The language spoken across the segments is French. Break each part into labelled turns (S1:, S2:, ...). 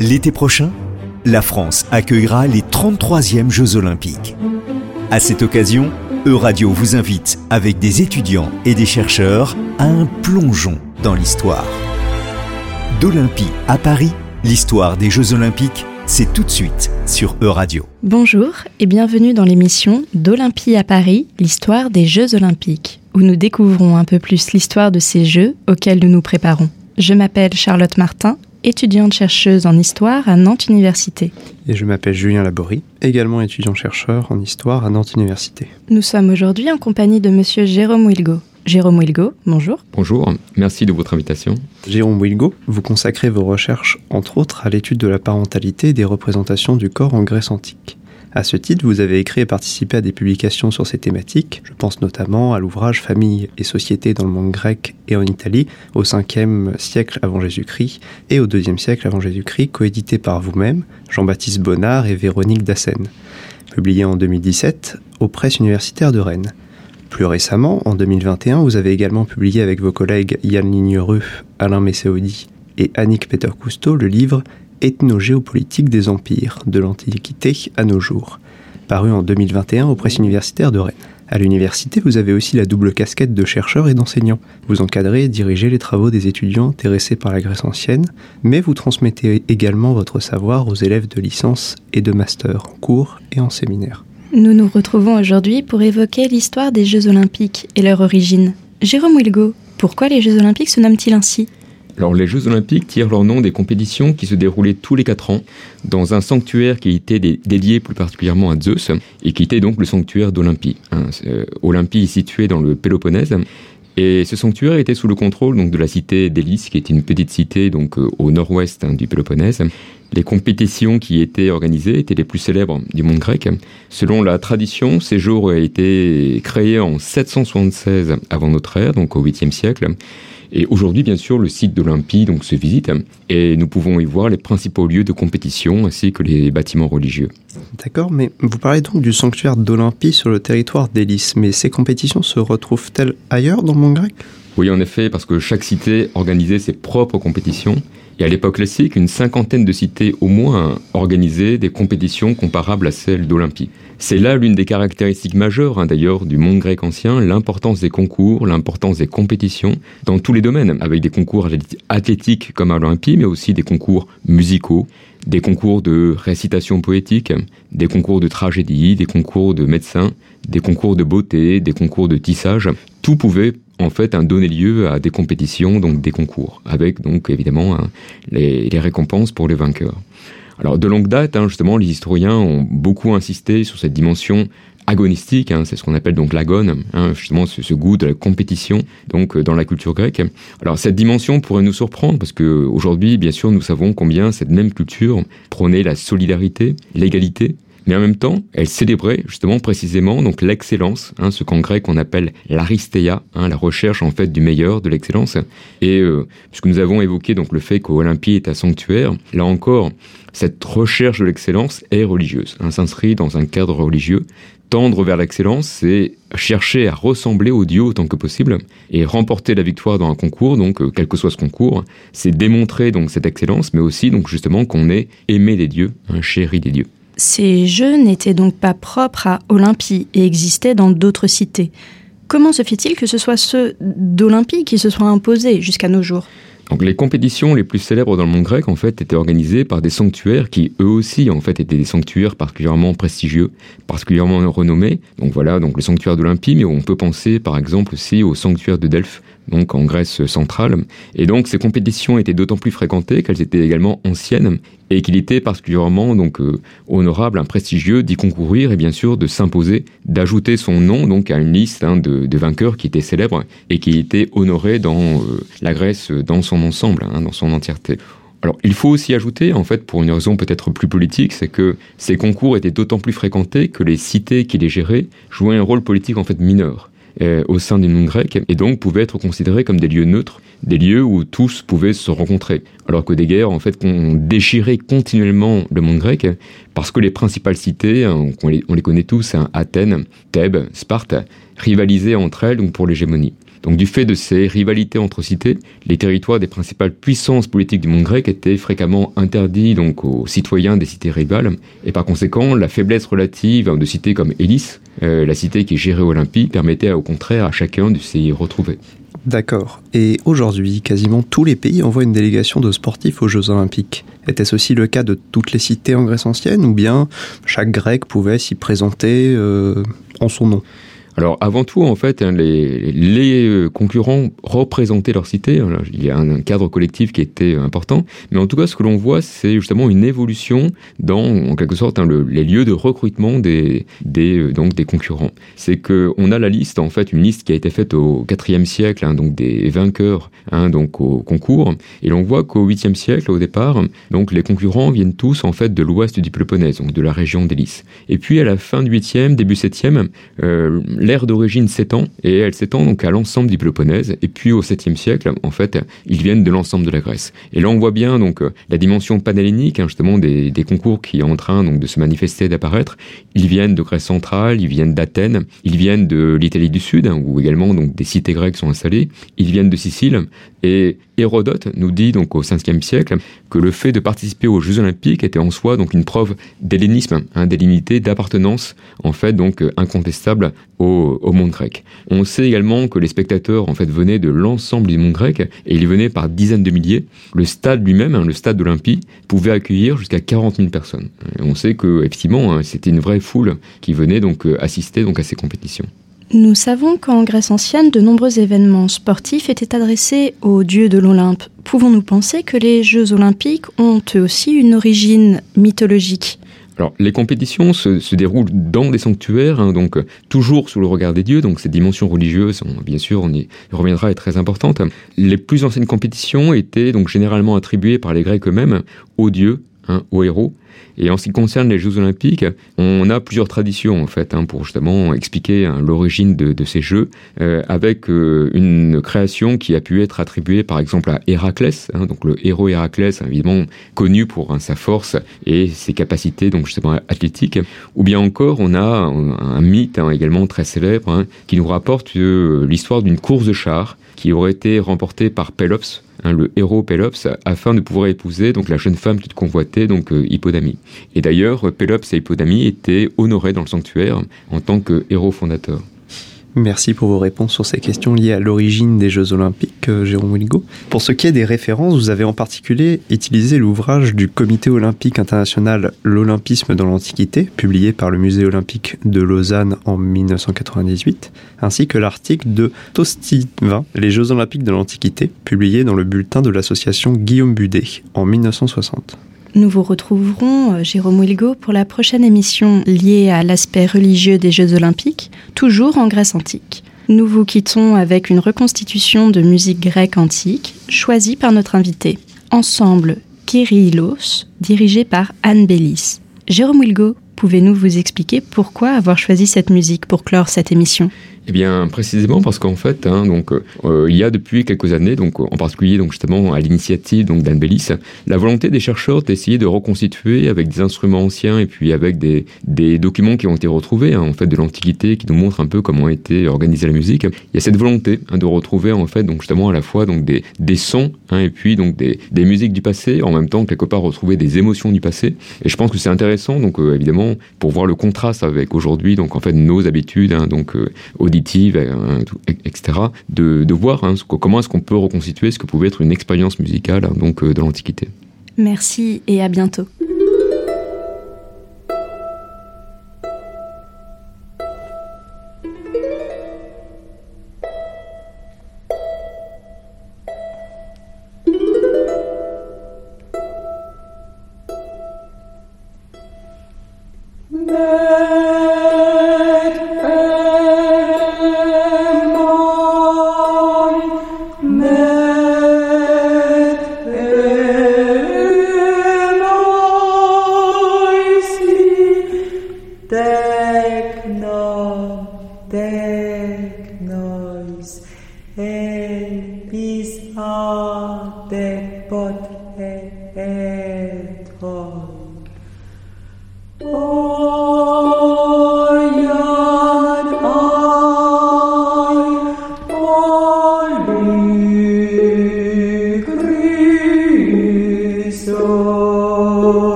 S1: L'été prochain, la France accueillera les 33e Jeux olympiques. À cette occasion, Euradio vous invite, avec des étudiants et des chercheurs, à un plongeon dans l'histoire. D'Olympie à Paris, l'histoire des Jeux olympiques, c'est tout de suite sur Euradio.
S2: Bonjour et bienvenue dans l'émission D'Olympie à Paris, l'histoire des Jeux olympiques, où nous découvrons un peu plus l'histoire de ces Jeux auxquels nous nous préparons. Je m'appelle Charlotte Martin étudiante chercheuse en histoire à Nantes Université.
S3: Et je m'appelle Julien Laborie, également étudiant-chercheur en histoire à Nantes Université.
S2: Nous sommes aujourd'hui en compagnie de monsieur Jérôme Wilgo. Jérôme Wilgo, bonjour.
S4: Bonjour, merci de votre invitation.
S3: Jérôme Wilgo, vous consacrez vos recherches entre autres à l'étude de la parentalité et des représentations du corps en Grèce antique. À ce titre, vous avez écrit et participé à des publications sur ces thématiques. Je pense notamment à l'ouvrage Famille et société dans le monde grec et en Italie au 5e siècle avant Jésus-Christ et au 2e siècle avant Jésus-Christ, coédité par vous-même, Jean-Baptiste Bonnard et Véronique Dassen. Publié en 2017 aux presses universitaires de Rennes. Plus récemment, en 2021, vous avez également publié avec vos collègues Yann Lignereux, Alain Messéodi et Annick Peter-Cousteau le livre Ethnogéopolitique des empires, de l'Antiquité à nos jours, paru en 2021 aux presses universitaires de Rennes. À l'université, vous avez aussi la double casquette de chercheur et d'enseignant. Vous encadrez et dirigez les travaux des étudiants intéressés par la Grèce ancienne, mais vous transmettez également votre savoir aux élèves de licence et de master en cours et en séminaire.
S2: Nous nous retrouvons aujourd'hui pour évoquer l'histoire des Jeux olympiques et leur origine. Jérôme Wilgo, pourquoi les Jeux olympiques se nomment-ils ainsi?
S4: Alors les Jeux olympiques tirent leur nom des compétitions qui se déroulaient tous les quatre ans dans un sanctuaire qui était dédié plus particulièrement à Zeus et qui était donc le sanctuaire d'Olympie. Hein. Euh, Olympie est situé dans le Péloponnèse et ce sanctuaire était sous le contrôle donc de la cité d'Élis, qui était une petite cité donc euh, au nord-ouest hein, du Péloponnèse. Les compétitions qui étaient organisées étaient les plus célèbres du monde grec. Selon la tradition, ces jours ont été créés en 776 avant notre ère, donc au 8e siècle. Et aujourd'hui, bien sûr, le site d'Olympie donc se visite et nous pouvons y voir les principaux lieux de compétition ainsi que les bâtiments religieux.
S3: D'accord, mais vous parlez donc du sanctuaire d'Olympie sur le territoire d'Élis, mais ces compétitions se retrouvent-elles ailleurs dans le monde grec?
S4: Oui, en effet, parce que chaque cité organisait ses propres compétitions. Et à l'époque classique, une cinquantaine de cités au moins organisaient des compétitions comparables à celles d'Olympie. C'est là l'une des caractéristiques majeures, hein, d'ailleurs, du monde grec ancien, l'importance des concours, l'importance des compétitions dans tous les domaines, avec des concours athlétiques comme à l'Olympie, mais aussi des concours musicaux, des concours de récitation poétique, des concours de tragédie, des concours de médecins, des concours de beauté, des concours de tissage. Tout pouvait en fait donner lieu à des compétitions, donc des concours, avec donc évidemment hein, les récompenses pour les vainqueurs. Alors de longue date, hein, justement, les historiens ont beaucoup insisté sur cette dimension agonistique, hein, c'est ce qu'on appelle donc l'agone, hein, justement ce, goût de la compétition donc euh, dans la culture grecque. Alors cette dimension pourrait nous surprendre parce que aujourd'hui, bien sûr, nous savons combien cette même culture prônait la solidarité, l'égalité, mais en même temps, elle célébrait justement précisément donc l'excellence, hein, ce qu'en grec on appelle l'aristéia, hein, la recherche en fait du meilleur, de l'excellence. Et euh, puisque nous avons évoqué donc le fait qu'Olympie est un sanctuaire, là encore, cette recherche de l'excellence est religieuse, hein, s'inscrit dans un cadre religieux. Tendre vers l'excellence, c'est chercher à ressembler au Dieu autant que possible et remporter la victoire dans un concours, donc euh, quel que soit ce concours, c'est démontrer donc cette excellence, mais aussi donc justement qu'on est aimé des dieux, un chéri des dieux.
S2: Ces jeux n'étaient donc pas propres à Olympie et existaient dans d'autres cités. Comment se fait-il que ce soit ceux d'Olympie qui se soient imposés jusqu'à nos jours?
S4: Les compétitions les plus célèbres dans le monde grec en fait étaient organisées par des sanctuaires qui eux aussi en fait étaient des sanctuaires particulièrement prestigieux, particulièrement renommés. Donc voilà, donc le sanctuaire d'Olympie, mais on peut penser par exemple aussi au sanctuaire de Delphes, donc en Grèce centrale. Et donc ces compétitions étaient d'autant plus fréquentées qu'elles étaient également anciennes et qu'il était particulièrement donc euh, honorable, prestigieux d'y concourir et bien sûr de s'imposer, d'ajouter son nom donc à une liste hein, de, vainqueurs qui étaient célèbres et qui étaient honorés dans euh, la Grèce dans son ensemble, hein, dans son entièreté. Alors, il faut aussi ajouter, en fait, pour une raison peut-être plus politique, c'est que ces concours étaient d'autant plus fréquentés que les cités qui les géraient jouaient un rôle politique en fait mineur. Euh, au sein du monde grec et donc pouvaient être considérés comme des lieux neutres, des lieux où tous pouvaient se rencontrer. Alors que des guerres, en fait, ont déchiré continuellement le monde grec parce que les principales cités, hein, on, les, connaît tous, hein, Athènes, Thèbes, Sparte, rivalisaient entre elles donc pour l'hégémonie. Donc du fait de ces rivalités entre cités, les territoires des principales puissances politiques du monde grec étaient fréquemment interdits donc aux citoyens des cités rivales, et par conséquent la faiblesse relative de cités comme Élis, euh, la cité qui gérait Olympie, permettait au contraire à chacun de s'y retrouver.
S3: D'accord. Et aujourd'hui, quasiment tous les pays envoient une délégation de sportifs aux Jeux Olympiques. Était-ce aussi le cas de toutes les cités en Grèce ancienne ou bien chaque Grec pouvait s'y présenter euh, en son nom?
S4: Alors avant tout, en fait, hein, les, euh, concurrents représentaient leur cité. Il y a un, cadre collectif qui était important. Mais en tout cas, ce que l'on voit, c'est justement une évolution dans, en quelque sorte, hein, le, les lieux de recrutement des, euh, donc des concurrents. C'est que on a la liste, en fait, une liste qui a été faite au IVe siècle, hein, donc des vainqueurs, donc au concours. Et l'on voit qu'au 8e siècle, au départ, donc les concurrents viennent tous en fait de l'ouest du Péloponnèse, donc de la région d'Hélice. Et puis à la fin du 8e, début 7e, euh, l'ère d'origine s'étend et elle s'étend donc à l'ensemble du Péloponnèse. Et puis au 7e siècle, en fait, ils viennent de l'ensemble de la Grèce. Et là, on voit bien donc la dimension panhellénique, hein, justement des, des, concours qui est en train donc de se manifester, d'apparaître. Ils viennent de Grèce centrale, ils viennent d'Athènes, ils viennent de l'Italie du Sud, hein, où également donc des cités grecques sont installées. Ils viennent de Sicile et Hérodote nous dit donc au 5e siècle que le fait de participer aux Jeux Olympiques était en soi donc une preuve d'hellénisme, hein, d'appartenance en fait donc incontestable au, monde grec. On sait également que les spectateurs en fait venaient de l'ensemble du monde grec et ils venaient par dizaines de milliers. Le stade lui-même, hein, le stade d'Olympie, pouvait accueillir jusqu'à 40 000 personnes. On sait que effectivement hein, c'était une vraie foule qui venait donc euh, assister donc à ces compétitions.
S2: Nous savons qu'en Grèce ancienne, de nombreux événements sportifs étaient adressés aux dieux de l'Olympe. Pouvons-nous penser que les Jeux olympiques ont eux aussi une origine mythologique?
S4: Les compétitions se, déroulent dans des sanctuaires, hein, donc toujours sous le regard des dieux. Donc, cette dimension religieuse, on, bien sûr, on y reviendra, est très importante. Les plus anciennes compétitions étaient donc généralement attribuées par les Grecs eux-mêmes aux dieux, hein, aux héros. Et en ce qui concerne les Jeux Olympiques, on a plusieurs traditions en fait hein, pour justement expliquer hein, l'origine de, ces Jeux, euh, avec euh, une création qui a pu être attribuée par exemple à Héraclès, hein, donc le héros Héraclès, évidemment connu pour sa force et ses capacités donc justement athlétiques, ou bien encore on a un, mythe également très célèbre qui nous rapporte euh, l'histoire d'une course de chars qui aurait été remportée par Pélops, le héros Pélops, afin de pouvoir épouser donc la jeune femme qu'il convoitait, donc euh, Et d'ailleurs, Pélops et Hippodamie étaient honorés dans le sanctuaire en tant que héros fondateurs.
S3: Merci pour vos réponses sur ces questions liées à l'origine des Jeux Olympiques, euh, Jérôme Wilgo. Pour ce qui est des références, vous avez en particulier utilisé l'ouvrage du Comité olympique international L'Olympisme dans l'Antiquité, publié par le Musée olympique de Lausanne en 1998, ainsi que l'article de Tostiva, Les Jeux Olympiques de l'Antiquité, publié dans le bulletin de l'association Guillaume Budet en 1960.
S2: Nous vous retrouverons, euh, Jérôme Wilgo, pour la prochaine émission liée à l'aspect religieux des Jeux olympiques, toujours en Grèce antique. Nous vous quittons avec une reconstitution de musique grecque antique, choisie par notre invité. Ensemble, Kyrillos, dirigé par Anne Bellis. Jérôme Wilgo, pouvez-nous vous expliquer pourquoi avoir choisi cette musique pour clore cette émission?
S4: Eh bien, précisément parce qu'en fait, hein, donc, euh, il y a depuis quelques années, donc, en particulier donc, justement à l'initiative d'Anne Bellis, la volonté des chercheurs d'essayer de reconstituer avec des instruments anciens et puis avec des, des documents qui ont été retrouvés hein, en fait, de l'Antiquité qui nous montrent un peu comment a été organisée la musique. Il y a cette volonté hein, de retrouver en fait, donc, justement à la fois donc, des, des sons et puis donc, des, des musiques du passé, en même temps quelque part retrouver des émotions du passé. Et je pense que c'est intéressant, donc euh, évidemment, pour voir le contraste avec aujourd'hui, donc en fait nos habitudes, hein, donc euh, auditives, euh, etc., de, de voir hein, comment est-ce qu'on peut reconstituer ce que pouvait être une expérience musicale hein, donc euh, de l'Antiquité.
S2: Merci et à bientôt.
S5: take no day.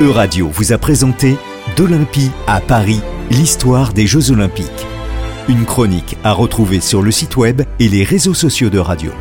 S1: Euradio vous a présenté d'Olympie à Paris, l'histoire des Jeux Olympiques. Une chronique à retrouver sur le site web et les réseaux sociaux de radio.